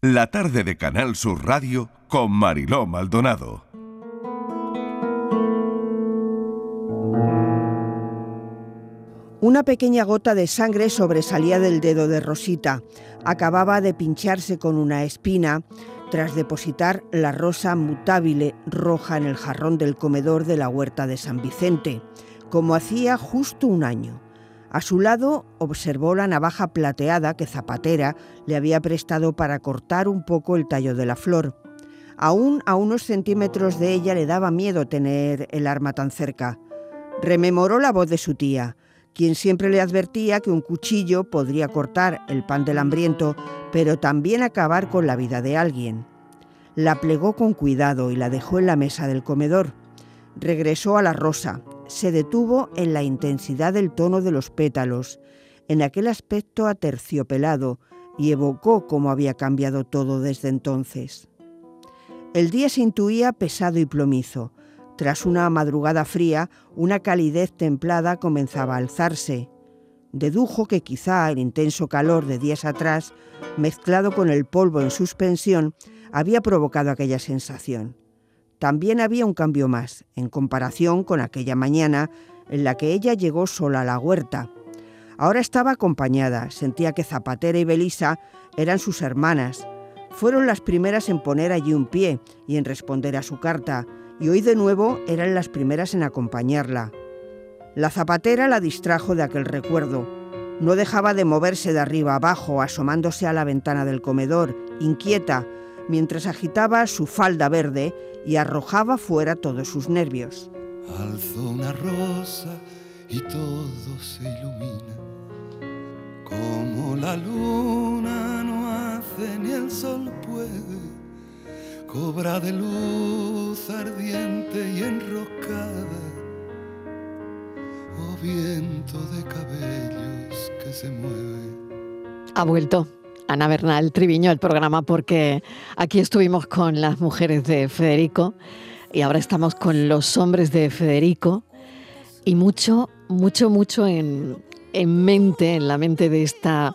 La tarde de Canal Sur Radio con Mariló Maldonado. Una pequeña gota de sangre sobresalía del dedo de Rosita. Acababa de pincharse con una espina tras depositar la rosa mutabile roja en el jarrón del comedor de la huerta de San Vicente, como hacía justo un año. A su lado observó la navaja plateada que Zapatera le había prestado para cortar un poco el tallo de la flor. Aún a unos centímetros de ella le daba miedo tener el arma tan cerca. Rememoró la voz de su tía quien siempre le advertía que un cuchillo podría cortar el pan del hambriento, pero también acabar con la vida de alguien. La plegó con cuidado y la dejó en la mesa del comedor. Regresó a la rosa, se detuvo en la intensidad del tono de los pétalos, en aquel aspecto aterciopelado, y evocó cómo había cambiado todo desde entonces. El día se intuía pesado y plomizo, tras una madrugada fría, una calidez templada comenzaba a alzarse. Dedujo que quizá el intenso calor de días atrás, mezclado con el polvo en suspensión, había provocado aquella sensación. También había un cambio más, en comparación con aquella mañana en la que ella llegó sola a la huerta. Ahora estaba acompañada, sentía que Zapatera y Belisa eran sus hermanas. Fueron las primeras en poner allí un pie y en responder a su carta, y hoy de nuevo eran las primeras en acompañarla. La zapatera la distrajo de aquel recuerdo. No dejaba de moverse de arriba abajo, asomándose a la ventana del comedor, inquieta, mientras agitaba su falda verde y arrojaba fuera todos sus nervios. Alzo una rosa y todo se ilumina, como la luna no hace ni el sol puede cobra de luz ardiente y enroscada, o viento de cabellos que se mueve. Ha vuelto. Ana Bernal Triviño el programa porque aquí estuvimos con las mujeres de Federico y ahora estamos con los hombres de Federico. Y mucho, mucho, mucho en, en mente, en la mente de esta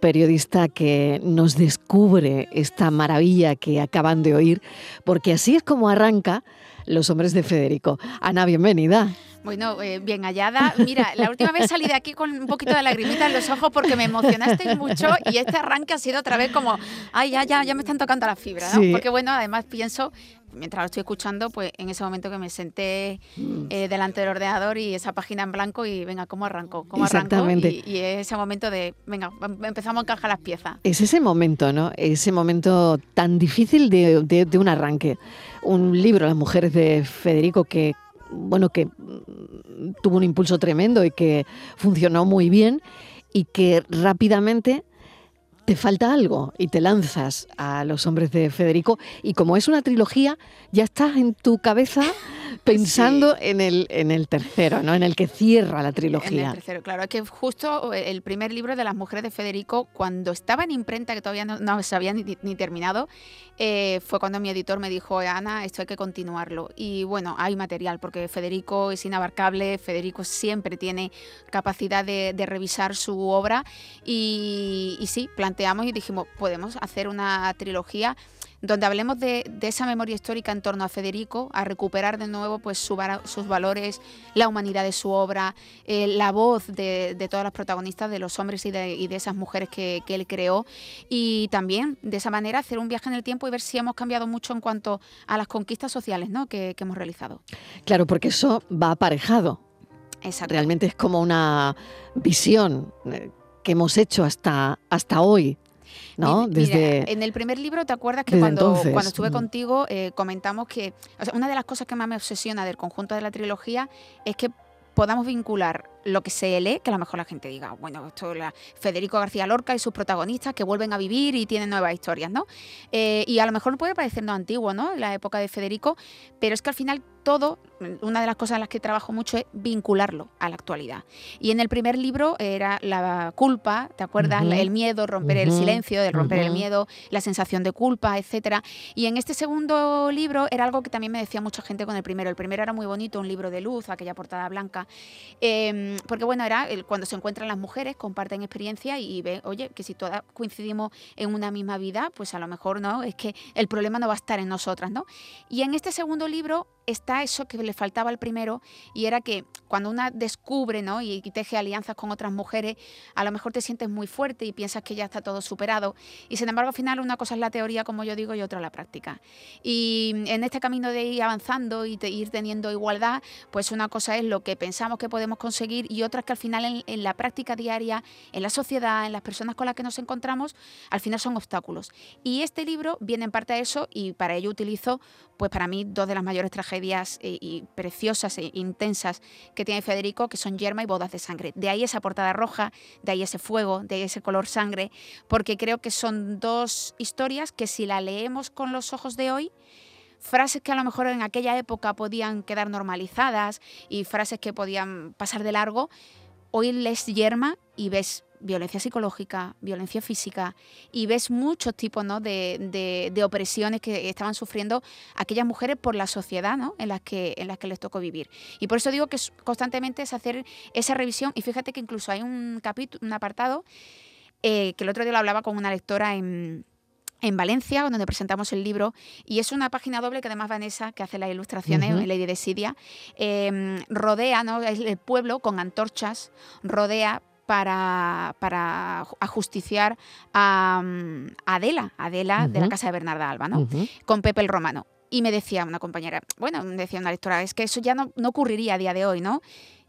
periodista que nos descubre esta maravilla que acaban de oír, porque así es como arranca Los Hombres de Federico. Ana, bienvenida. Bueno, eh, bien hallada. Mira, la última vez salí de aquí con un poquito de lagrimita en los ojos porque me emocionaste mucho y este arranque ha sido otra vez como, ay, ya, ya, ya me están tocando la fibra, ¿no? Porque bueno, además pienso mientras lo estoy escuchando, pues en ese momento que me senté mm. eh, delante del ordenador y esa página en blanco y venga, ¿cómo arranco? ¿Cómo Exactamente. Arranco? Y, ese momento de, venga, empezamos a encajar las piezas. Es ese momento, ¿no? Ese momento tan difícil de, de un arranque. Un libro, Las mujeres de Federico, que, bueno, que mm, tuvo un impulso tremendo y que funcionó muy bien y que rápidamente te falta algo y te lanzas a los hombres de Federico. Y como es una trilogía, ya estás en tu cabeza pensando en, el, en el tercero, ¿no? En el que cierra la trilogía. En el tercero, claro. Es que justo el primer libro de las mujeres de Federico, cuando estaba en imprenta, que todavía no, se había ni, terminado, eh, fue cuando mi editor me dijo, Ana, esto hay que continuarlo. Y bueno, hay material, porque Federico es inabarcable, Federico siempre tiene capacidad de, revisar su obra y, y sí, planteamos y dijimos, podemos hacer una trilogía donde hablemos de, esa memoria histórica en torno a Federico, a recuperar de nuevo pues, sus valores, la humanidad de su obra, eh, la voz de, todas las protagonistas, de los hombres y de, esas mujeres que, él creó, y también de esa manera hacer un viaje en el tiempo y ver si hemos cambiado mucho en cuanto a las conquistas sociales ¿no? que, hemos realizado. Claro, porque eso va aparejado. Exacto. Realmente es como una visión eh, que hemos hecho hasta, hasta hoy ¿no? Desde, en el primer libro, ¿te acuerdas que cuando, cuando estuve mm. contigo eh, comentamos que una de las cosas que más me obsesiona del conjunto de la trilogía es que podamos vincular lo que se lee, que a lo mejor la gente diga, bueno, esto es Federico García Lorca y sus protagonistas que vuelven a vivir y tienen nuevas historias, ¿no? Eh, y a lo mejor puede parecernos antiguo, ¿no? La época de Federico, pero es que al final todo, una de las cosas en las que trabajo mucho es vincularlo a la actualidad. Y en el primer libro era la culpa, ¿te acuerdas? El miedo, romper el silencio, de romper el miedo, la sensación de culpa, etcétera. Y en este segundo libro era algo que también me decía mucha gente con el primero. El primero era muy bonito, un libro de luz, aquella portada blanca. Eh, mm, porque bueno, era el, cuando se encuentran las mujeres, comparten experiencia y, ven, oye, que si todas coincidimos en una misma vida, pues a lo mejor no, es que el problema no va a estar en nosotras, ¿no? Y en este segundo libro está eso que le faltaba al primero y era que cuando una descubre ¿no? y, teje alianzas con otras mujeres, a lo mejor te sientes muy fuerte y piensas que ya está todo superado. Y sin embargo, al final una cosa es la teoría, como yo digo, y otra la práctica. Y en este camino de ir avanzando y ir teniendo igualdad, pues una cosa es lo que pensamos que podemos conseguir y otra es que al final en, en la práctica diaria, en la sociedad, en las personas con las que nos encontramos, al final son obstáculos. Y este libro viene en parte a eso y para ello utilizo, pues para mí, dos de las mayores tragedias eh, y preciosas e intensas que tiene Federico, que son Yerma y Bodas de Sangre. De ahí esa portada roja, de ahí ese fuego, de ahí ese color sangre, porque creo que son dos historias que si la leemos con los ojos de hoy, frases que a lo mejor en aquella época podían quedar normalizadas y frases que podían pasar de largo, hoy lees Yerma y ves violencia psicológica, violencia física, y ves muchos tipos ¿no? de, de, opresiones que estaban sufriendo aquellas mujeres por la sociedad ¿no? en, las que, en las que les tocó vivir. Y por eso digo que constantemente es hacer esa revisión, y fíjate que incluso hay un capítulo, un apartado, eh, que el otro día lo hablaba con una lectora en, en Valencia, donde presentamos el libro, y es una página doble que además Vanessa, que hace las ilustraciones, Lady de Sidia, em, rodea ¿no? el pueblo con antorchas, rodea para, para ajusticiar a, mm, Adela, Adela de la casa de Bernarda Alba, ¿no? Con Pepe el Romano. Y me decía una compañera, bueno, me decía una lectora, es que eso ya no, no ocurriría a día de hoy, ¿no?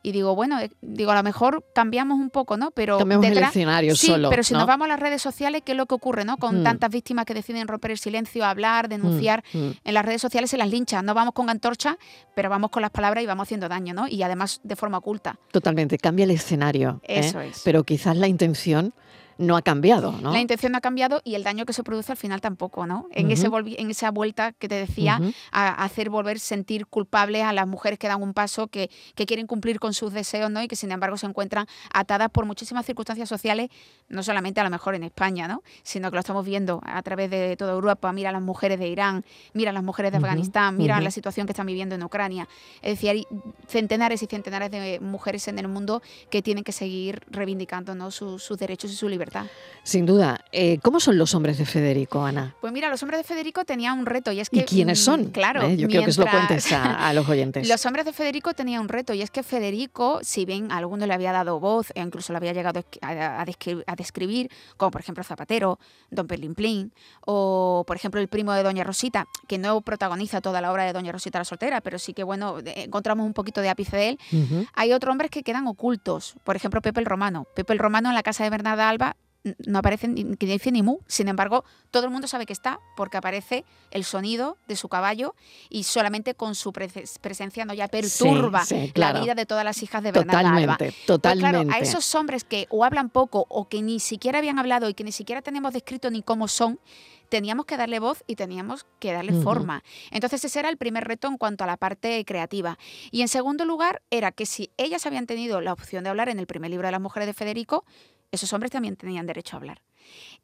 Y digo, bueno, eh, digo, a lo mejor cambiamos un poco, ¿no? Pero cambiamos el escenario sí, solo. Pero si nos vamos a las redes sociales, ¿qué es lo que ocurre, no? Con mm. tantas víctimas que deciden romper el silencio, hablar, denunciar, mm, mm. en las redes sociales se las linchan. No vamos con antorcha, pero vamos con las palabras y vamos haciendo daño, ¿no? Y además de forma oculta. Totalmente, cambia el escenario. ¿eh? Eso es. Pero quizás la intención no ha cambiado, ¿no? La intención no ha cambiado y el daño que se produce al final tampoco, ¿no? En, ese en esa vuelta que te decía, a, hacer volver sentir culpables a las mujeres que dan un paso, que, que, quieren cumplir con sus deseos, ¿no? Y que sin embargo se encuentran atadas por muchísimas circunstancias sociales, no solamente a lo mejor en España, ¿no? Sino que lo estamos viendo a través de toda Europa. Mira a las mujeres de Irán, mira a las mujeres de Afganistán, mira la situación que están viviendo en Ucrania. Es decir, hay centenares y centenares de mujeres en el mundo que tienen que seguir reivindicando ¿no? sus derechos y su libertad. Sin duda. Eh, ¿Cómo son los hombres de Federico, Ana? Pues mira, los hombres de Federico tenían un reto y es que... ¿Y quiénes son? Mm, claro. Eh, yo quiero que os lo cuentes a, los oyentes. los hombres de Federico tenían un reto y es que Federico, si bien a alguno le había dado voz e incluso le había llegado a, describir, como por ejemplo Zapatero, Don Perlimplín, o por ejemplo el primo de Doña Rosita, que no protagoniza toda la obra de Doña Rosita la soltera, pero sí que bueno, encontramos un poquito de ápice de él. Hay otros hombres que quedan ocultos, por ejemplo Pepe el Romano. Pepe el Romano en la casa de Bernarda Alba no aparece ni, que dice ni mu. Sin embargo, todo el mundo sabe que está porque aparece el sonido de su caballo y solamente con su presencia no ya perturba la vida de todas las hijas de Bernarda Alba. Totalmente. Pues claro, a esos hombres que o hablan poco o que ni siquiera habían hablado y que ni siquiera tenemos descrito ni cómo son, teníamos que darle voz y teníamos que darle forma. Entonces ese era el primer reto en cuanto a la parte creativa. Y en segundo lugar era que si ellas habían tenido la opción de hablar en el primer libro de las mujeres de Federico, esos hombres también tenían derecho a hablar.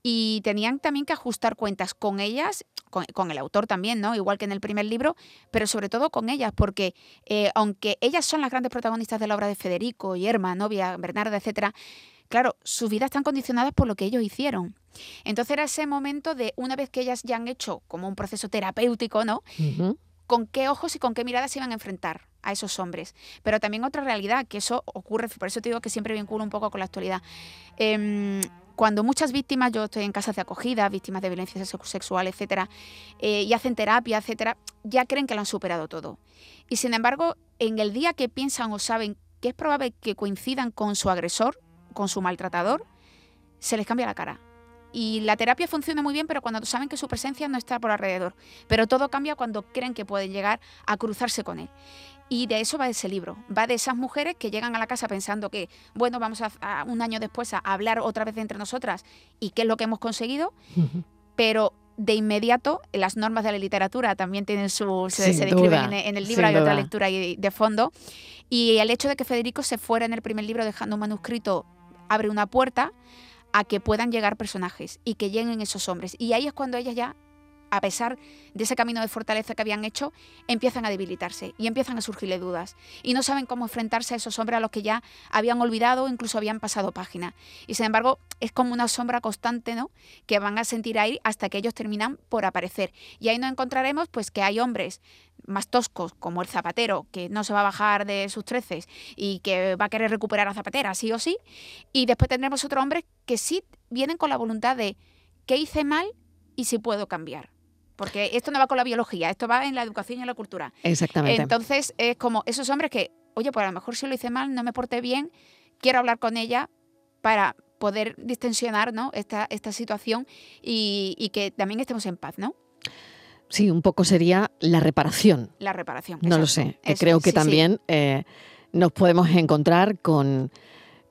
Y tenían también que ajustar cuentas con ellas, con, el autor también, ¿no? Igual que en el primer libro, pero sobre todo con ellas, porque eh, aunque ellas son las grandes protagonistas de la obra de Federico, Yerma, novia, Bernarda, etcétera, claro, sus vidas están condicionadas por lo que ellos hicieron. Entonces era ese momento de, una vez que ellas ya han hecho como un proceso terapéutico, ¿no? Con qué ojos y con qué miradas se iban a enfrentar a esos hombres. Pero también otra realidad, que eso ocurre, por eso te digo que siempre vinculo un poco con la actualidad. Em, cuando muchas víctimas, yo estoy en casas de acogida, víctimas de violencia sexual, etcétera, eh, y hacen terapia, etcétera, ya creen que lo han superado todo. Y sin embargo, en el día que piensan o saben que es probable que coincidan con su agresor, con su maltratador, se les cambia la cara. Y la terapia funciona muy bien, pero cuando saben que su presencia no está por alrededor. Pero todo cambia cuando creen que pueden llegar a cruzarse con él. Y de eso va ese libro. Va de esas mujeres que llegan a la casa pensando que, bueno, vamos a, un año después a hablar otra vez entre nosotras y qué es lo que hemos conseguido, pero de inmediato las normas de la literatura también tienen su se, describen en, el libro hay otra lectura de fondo y el hecho de que Federico se fuera en el primer libro dejando un manuscrito abre una puerta a que puedan llegar personajes y que lleguen esos hombres. Y ahí es cuando ellas ya a pesar de ese camino de fortaleza que habían hecho, empiezan a debilitarse y empiezan a surgirle dudas. Y no saben cómo enfrentarse a esos hombres a los que ya habían olvidado, incluso habían pasado página. Y sin embargo, es como una sombra constante, ¿no? Que van a sentir ahí hasta que ellos terminan por aparecer. Y ahí nos encontraremos, pues, que hay hombres más toscos, como el zapatero, que no se va a bajar de sus treces y que va a querer recuperar a Zapatera, sí o sí. Y después tendremos otros hombres que sí vienen con la voluntad de qué hice mal y si puedo cambiar. Porque esto no va con la biología, esto va en la educación y en la cultura. Exactamente. Entonces es como esos hombres que, oye, pues a lo mejor si lo hice mal, no me porté bien, quiero hablar con ella para poder distensionar ¿no? esta, esta situación y, y que también estemos en paz, ¿no? Sí, un poco sería la reparación. La reparación. No lo sé. Eso creo que sí, sí. también eh, nos podemos encontrar con,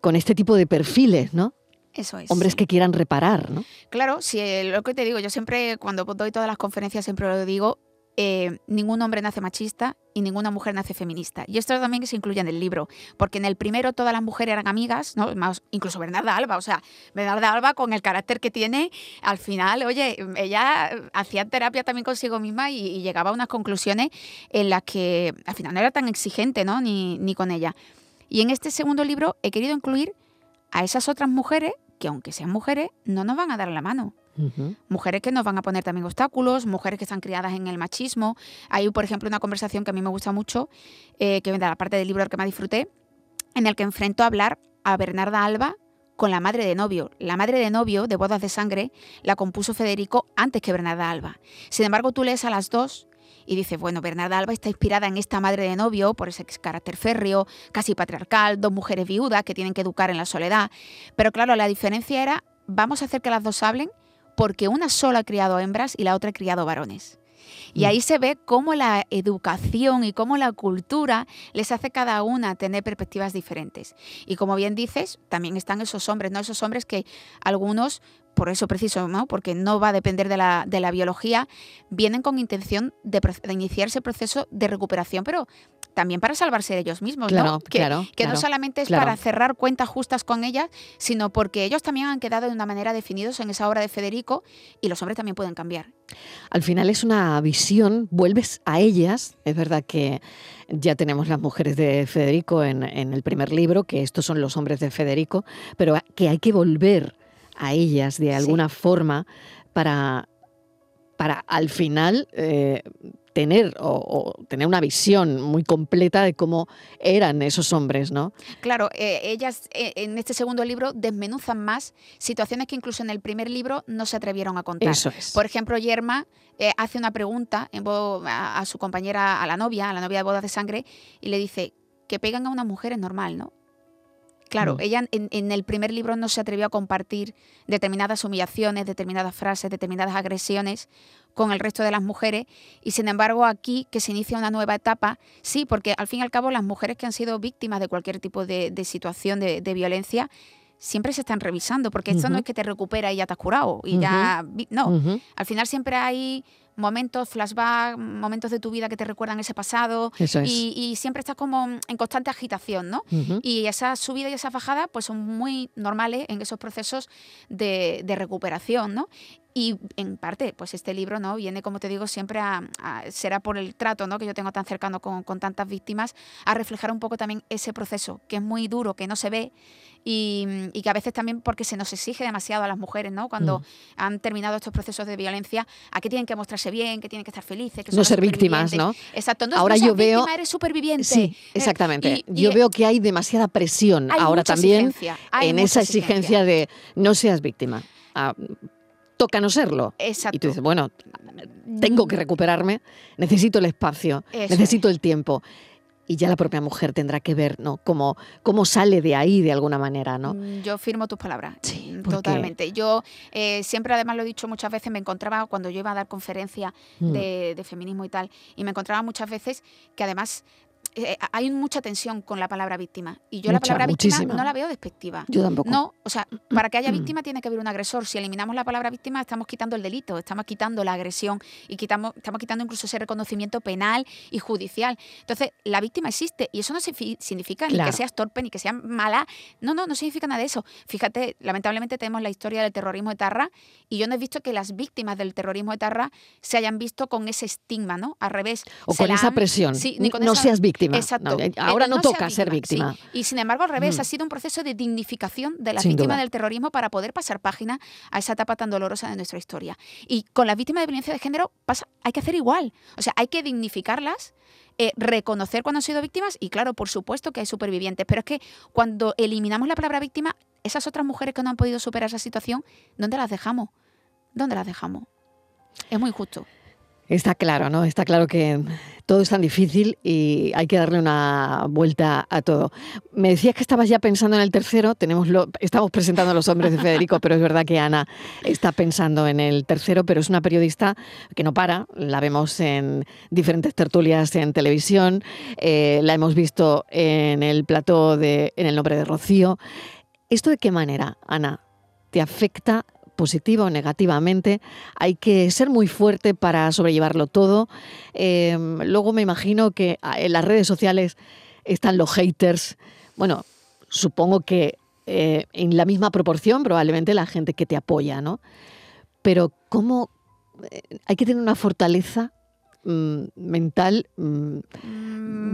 con este tipo de perfiles, ¿no? Eso es. Hombres que quieran reparar, ¿no? Claro, si eh, lo que te digo, yo siempre cuando doy todas las conferencias siempre lo digo, eh, ningún hombre nace machista y ninguna mujer nace feminista. Y esto también se incluye en el libro, porque en el primero todas las mujeres eran amigas, ¿no? Más, incluso Bernarda Alba, o sea, Bernarda Alba con el carácter que tiene, al final, oye, ella hacía terapia también consigo misma y, y llegaba a unas conclusiones en las que al final no era tan exigente, ¿no? Ni, ni con ella. Y en este segundo libro he querido incluir a esas otras mujeres que aunque sean mujeres, no nos van a dar la mano. Mujeres que nos van a poner también obstáculos, mujeres que están criadas en el machismo. Hay, por ejemplo, una conversación que a mí me gusta mucho, eh, que de la parte del libro que más disfruté, en el que enfrento a hablar a Bernarda Alba con la madre de novio. La madre de novio de Bodas de Sangre la compuso Federico antes que Bernarda Alba. Sin embargo, tú lees a las dos y dices, bueno, Bernarda Alba está inspirada en esta madre de novio por ese carácter férreo, casi patriarcal, dos mujeres viudas que tienen que educar en la soledad. Pero claro, la diferencia era, vamos a hacer que las dos hablen porque una sola ha criado hembras y la otra ha criado varones. Y Mm. ahí se ve cómo la educación y cómo la cultura les hace cada una tener perspectivas diferentes. Y como bien dices, también están esos hombres, ¿no? Esos hombres que algunos, por eso preciso, ¿no? Porque no va a depender de la, de la biología, vienen con intención de, de iniciar ese proceso de recuperación, pero también para salvarse de ellos mismos, Claro, ¿no? Que, claro, que no solamente es para cerrar cuentas justas con ellas, sino porque ellos también han quedado de una manera definidos en esa obra de Federico y los hombres también pueden cambiar. Al final es una visión, vuelves a ellas. Es verdad que ya tenemos las mujeres de Federico en, en el primer libro, que estos son los hombres de Federico, pero que hay que volver a ellas de Sí. alguna forma para, para al final eh, tener o, o tener una visión muy completa de cómo eran esos hombres, ¿no? Claro, eh, ellas eh, en este segundo libro desmenuzan más situaciones que incluso en el primer libro no se atrevieron a contar. Eso es. Por ejemplo, Yerma eh, hace una pregunta en a, a su compañera, a la novia, a la novia de bodas de sangre, y le dice, que pegan a una mujer es normal, ¿no? Claro, Mm. ella en, en el primer libro no se atrevió a compartir determinadas humillaciones, determinadas frases, determinadas agresiones con el resto de las mujeres y sin embargo aquí que se inicia una nueva etapa, sí, porque al fin y al cabo las mujeres que han sido víctimas de cualquier tipo de, de situación de, de violencia siempre se están revisando, porque esto no es que te recupera y ya te has curado y ya... No, al final siempre hay momentos, flashback, momentos de tu vida que te recuerdan ese pasado Eso es. y, y siempre estás como en constante agitación, ¿no? Y esas subidas y esas bajadas pues son muy normales en esos procesos de, de recuperación, ¿no? Y en parte, pues este libro, ¿no? Viene, como te digo, siempre a, a- será por el trato, ¿no? Que yo tengo tan cercano con, con tantas víctimas, a reflejar un poco también ese proceso, que es muy duro, que no se ve y, y que a veces también porque se nos exige demasiado a las mujeres, ¿no? Cuando Mm. han terminado estos procesos de violencia, a que tienen que mostrarse bien, que tienen que estar felices, que No ser víctimas. ¿no? Exacto. No, Ahora no yo veo- víctima, eres superviviente. Sí, Eh, exactamente. y- y Yo veo que hay demasiada presión ahora también exigencia, en esa exigencia de no seas víctima. Ah, toca no serlo. Exacto. Y tú dices, bueno, tengo que recuperarme, necesito el espacio, Eso necesito el tiempo. Y ya la propia mujer tendrá que ver, ¿no? Cómo, cómo sale de ahí de alguna manera, ¿no? Mm, Yo firmo tus palabras. Sí, mm, Totalmente. Yo eh, siempre, además lo he dicho muchas veces, me encontraba cuando yo iba a dar conferencias Mm. de, de feminismo y tal, y me encontraba muchas veces que además eh, hay mucha tensión con la palabra víctima. Y yo la palabra víctima muchísima. no la veo despectiva. Yo tampoco. No, o sea, para que haya víctima tiene que haber un agresor. Si eliminamos la palabra víctima, estamos quitando el delito, estamos quitando la agresión y quitamos, estamos quitando incluso ese reconocimiento penal y judicial. Entonces, la víctima existe y eso no signifi- significa ni que seas torpe ni que seas mala. No, no, no significa nada de eso. Fíjate, lamentablemente tenemos la historia del terrorismo de Tarra y yo no he visto que las víctimas del terrorismo de Tarra se hayan visto con ese estigma, ¿no? Al revés. O con esa han- presión. Sí, ni con no esa- seas víctima. Exacto. No, eh, Eh, ahora no, toca ser víctima. sí. Y sin embargo, al revés, Mm. ha sido un proceso de dignificación de las Sin víctimas duda. del terrorismo para poder pasar página a esa etapa tan dolorosa de nuestra historia. Y con las víctimas de violencia de género pasa, hay que hacer igual. O sea, hay que dignificarlas. eh, reconocer cuando han sido víctimas y claro, por supuesto que hay supervivientes, pero es que cuando eliminamos la palabra víctima, esas otras mujeres que no han podido superar esa situación, ¿dónde las dejamos? ¿Dónde las dejamos? Es muy injusto. Está claro, ¿no? Está claro que todo es tan difícil y hay que darle una vuelta a todo. Me decías que estabas ya pensando en el tercero. Tenemos lo, estamos presentando a los hombres de Federico, pero es verdad que Ana está pensando en el tercero, pero es una periodista que no para. La vemos en diferentes tertulias en televisión. eh, la hemos visto en el plató de En el nombre de Rocío. ¿Esto de qué manera, Ana, te afecta positiva o negativamente. Hay que ser muy fuerte para sobrellevarlo todo. Eh, luego me imagino que ah, en las redes sociales están los haters. Bueno, supongo que eh, en la misma proporción probablemente la gente que te apoya, ¿no? Pero ¿cómo eh, hay que tener una fortaleza mm, mental, mm,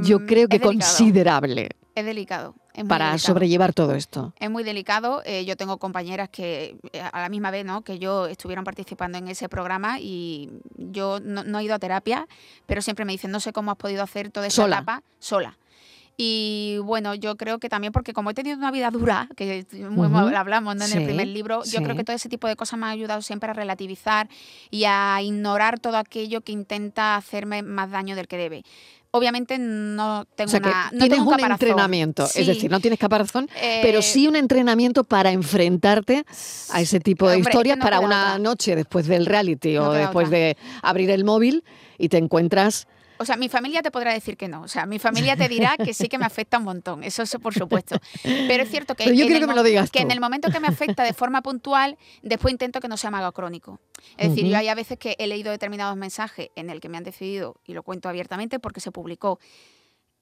yo Mm, creo que considerable Es delicado. Es muy para delicado. sobrellevar todo esto? Es muy delicado. eh, yo tengo compañeras que eh, a la misma vez, ¿no? Que yo estuvieron participando en ese programa y yo no, no he ido a terapia, pero siempre me dicen, no sé cómo has podido hacer toda esa Sola. etapa sola. Y bueno, yo creo que también porque como he tenido una vida dura, que muy- Ujú. hablamos ¿no? en Sí, el primer libro, yo creo que todo ese tipo de cosas me ha ayudado siempre a relativizar y a ignorar todo aquello que intenta hacerme más daño del que debe. Obviamente no O tengo sea que una, no tienes tengo un, entrenamiento, Sí, es decir, no tienes caparazón, eh, pero sí un entrenamiento para enfrentarte a ese tipo de Hombre, historias no para una otra. noche después del reality No o después otra. de abrir el móvil y te encuentras O sea, mi familia te podrá decir que no. O sea, mi familia te dirá que sí que me afecta un montón. Eso es por supuesto. Pero es cierto que, yo en el que me lo digas que en el momento que me afecta de forma puntual, después intento que no sea mago crónico. Es decir, yo hay a veces que he leído determinados mensajes en el que me han decidido, y lo cuento abiertamente porque se publicó,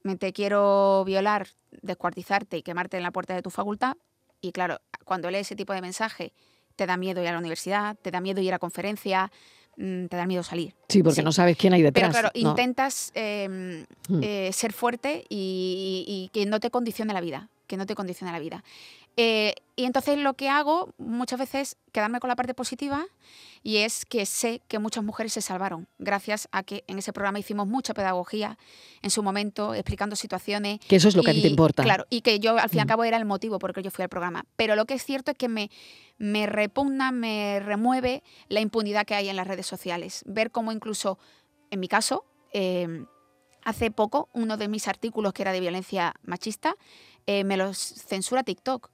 me te quiero violar, descuartizarte y quemarte en la puerta de tu facultad. Y claro, cuando lees ese tipo de mensaje, te da miedo ir a la universidad, te da miedo ir a conferencias, te da miedo salir. Sí, porque Sí. no sabes quién hay detrás. Pero claro, ¿no? intentas eh, Mm. eh, ser fuerte y, y- y que no te condicione la vida, que no te condicione la vida. Eh, y entonces lo que hago muchas veces es quedarme con la parte positiva y es que sé que muchas mujeres se salvaron gracias a que en ese programa hicimos mucha pedagogía en su momento, explicando situaciones. Que eso es lo que a ti te y- importa. Claro, y que yo al fin y al Mm. cabo era el motivo por el que yo fui al programa. Pero lo que es cierto es que me, me repugna, me remueve la impunidad que hay en las redes sociales. Ver cómo incluso, en mi caso, eh, hace poco uno de mis artículos que era de violencia machista, eh, me los censura TikTok.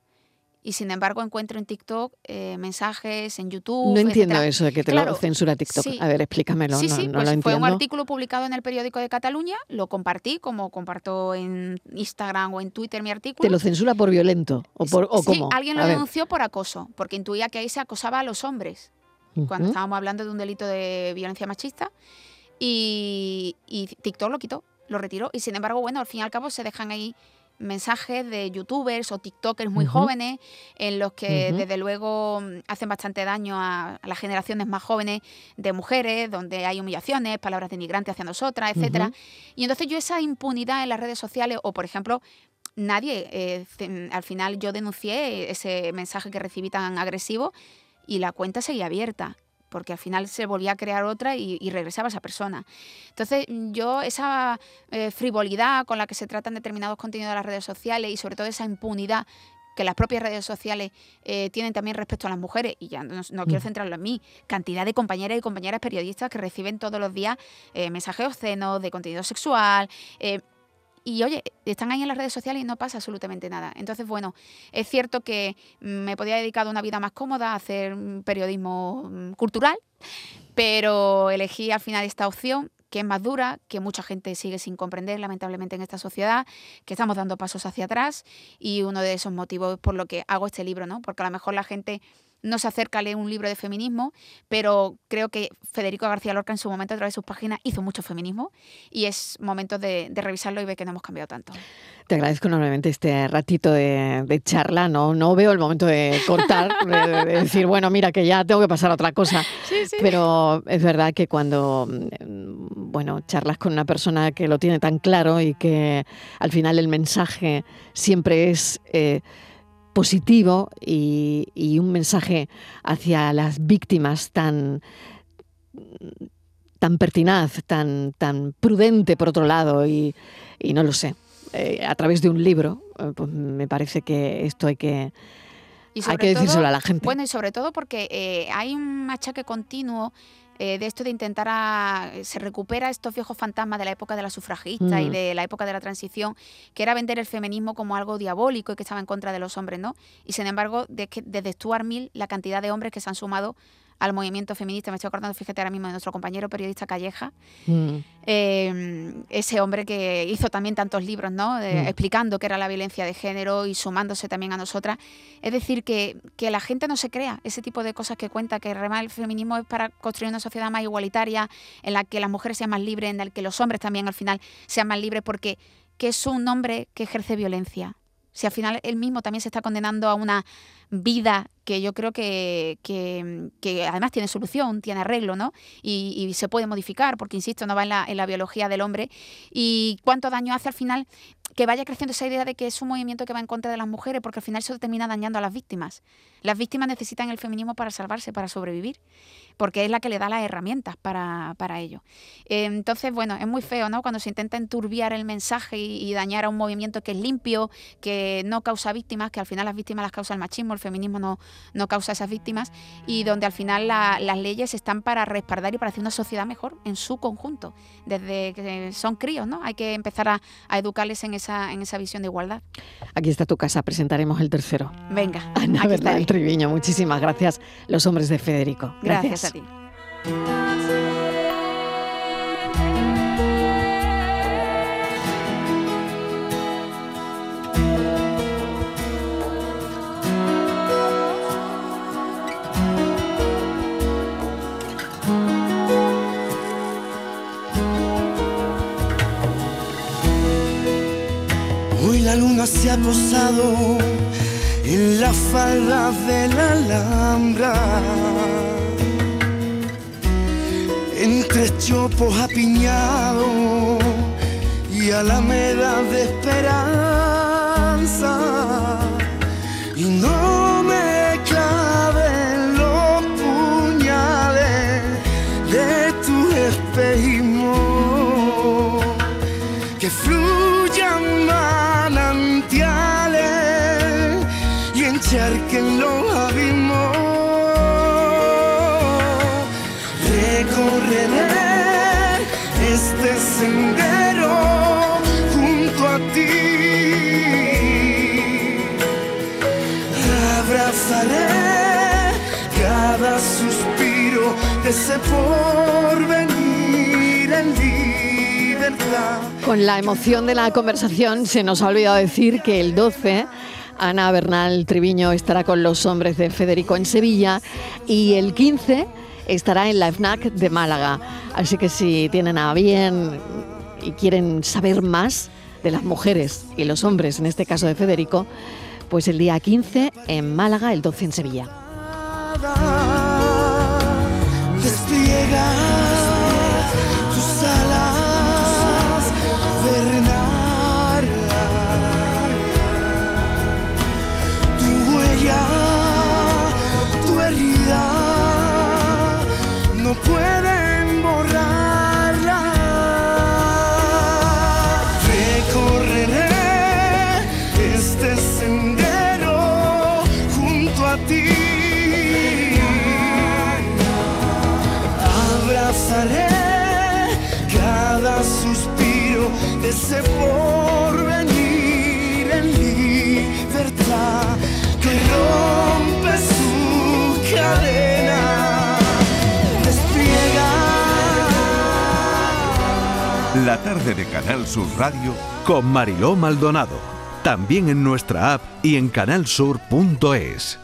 Y sin embargo encuentro en TikTok eh, mensajes, en YouTube. No entiendo etcétera. eso de que te Claro, lo censura TikTok. sí. A ver, explícamelo. Sí, no, sí, no pues lo fue un artículo publicado en el periódico de Cataluña, lo compartí como comparto en Instagram o en Twitter mi artículo. ¿Te lo censura por violento? ¿O, por, o sí, cómo? alguien lo A ver. denunció por acoso, porque intuía que ahí se acosaba a los hombres, cuando estábamos hablando de un delito de violencia machista, y, y TikTok lo quitó, lo retiró, y sin embargo, bueno, al fin y al cabo se dejan ahí mensajes de youtubers o tiktokers muy jóvenes en los que desde luego hacen bastante daño a, a las generaciones más jóvenes de mujeres donde hay humillaciones palabras denigrantes hacia nosotras etcétera. Y entonces yo esa impunidad en las redes sociales o por ejemplo nadie eh, al final yo denuncié ese mensaje que recibí tan agresivo y la cuenta seguía abierta porque al final se volvía a crear otra y, y regresaba esa persona. Entonces, yo esa eh, frivolidad con la que se tratan determinados contenidos de las redes sociales y sobre todo esa impunidad que las propias redes sociales eh, tienen también respecto a las mujeres, y ya no, no quiero Mm. centrarlo en mí, cantidad de compañeras y compañeras periodistas que reciben todos los días eh, mensajes obscenos de contenido sexual. eh, y oye, están ahí en las redes sociales y no pasa absolutamente nada. Entonces, bueno, es cierto que mm, me podía dedicar una vida más cómoda, a hacer mm, periodismo mm, cultural, pero elegí al final esta opción que es más dura, que mucha gente sigue sin comprender lamentablemente en esta sociedad, que estamos dando pasos hacia atrás y uno de esos motivos por lo que hago este libro, ¿no? Porque a lo mejor la gente no se acerca a leer un libro de feminismo, pero creo que Federico García Lorca en su momento a través de sus páginas hizo mucho feminismo y es momento de, revisarlo y ver que no hemos cambiado tanto. Te agradezco enormemente este ratito de, charla, no, no veo el momento de cortar, de, decir, bueno, mira que ya tengo que pasar a otra cosa, pero es verdad que cuando, mm, bueno, charlas con una persona que lo tiene tan claro y que al final el mensaje siempre es... Eh, positivo y, un mensaje hacia las víctimas tan tan pertinaz, tan, tan prudente por otro lado y, no lo sé, eh, a través de un libro, eh, pues me parece que esto hay que, hay que decírselo a la gente. Bueno, y sobre todo porque eh, hay un machaque continuo eh, de esto de intentar a, se recupera estos viejos fantasmas de la época de la sufragista y mm. de la época de la transición, que era vender el feminismo como algo diabólico y que estaba en contra de los hombres, ¿no? Y sin embargo, desde Stuart Mill, la cantidad de hombres que se han sumado al movimiento feminista. Me estoy acordando, fíjate ahora mismo, de nuestro compañero periodista Calleja, mm. em, ese hombre que hizo también tantos libros, ¿no? Mm. Explicando qué era la violencia de género y sumándose también a nosotras. Es decir, que, que, la gente no se crea ese tipo de cosas que cuenta, que el feminismo es para construir una sociedad más igualitaria, en la que las mujeres sean más libres, en la que los hombres también al final sean más libres, porque que es un hombre que ejerce violencia. Si al final él mismo también se está condenando a una vida que yo creo que, además tiene solución, tiene arreglo, ¿no? Y, se puede modificar, porque, insisto, no va en la, en la biología del hombre. Y cuánto daño hace al final que vaya creciendo esa idea de que es un movimiento que va en contra de las mujeres, porque al final eso termina dañando a las víctimas. Las víctimas necesitan el feminismo para salvarse, para sobrevivir, porque es la que le da las herramientas para, para ello. entonces, bueno, es muy feo, ¿no? Cuando se intenta enturbiar el mensaje y, dañar a un movimiento que es limpio, que no causa víctimas, que al final las víctimas las causa el machismo, feminismo no, no causa esas víctimas, y donde al final las leyes están para respaldar y para hacer una sociedad mejor en su conjunto, desde que son críos, ¿no? Hay que empezar a, a educarles en esa, en esa visión de igualdad. Aquí está tu casa, presentaremos el tercero. Venga. Ana Bernal Triviño, muchísimas gracias. Los hombres de Federico. gracias a ti. La luna se ha posado en la falda de la Alhambra. Entre chopos apiñados y alameda de esperanza. Y no Cada suspiro de ese porvenir en libertad. Con la emoción de la conversación se nos ha olvidado decir que el 12 Ana Bernal Triviño estará con los hombres de Federico en Sevilla y el 15 estará en la FNAC de Málaga. Así que si tienen a bien y quieren saber más de las mujeres y los hombres, en este caso de Federico, pues el día 15 en Málaga, el 12 en Sevilla. Ese porvenir en libertad que rompe su cadena. La tarde de Canal Sur Radio con Mariló Maldonado. También en nuestra app y en canalsur.es.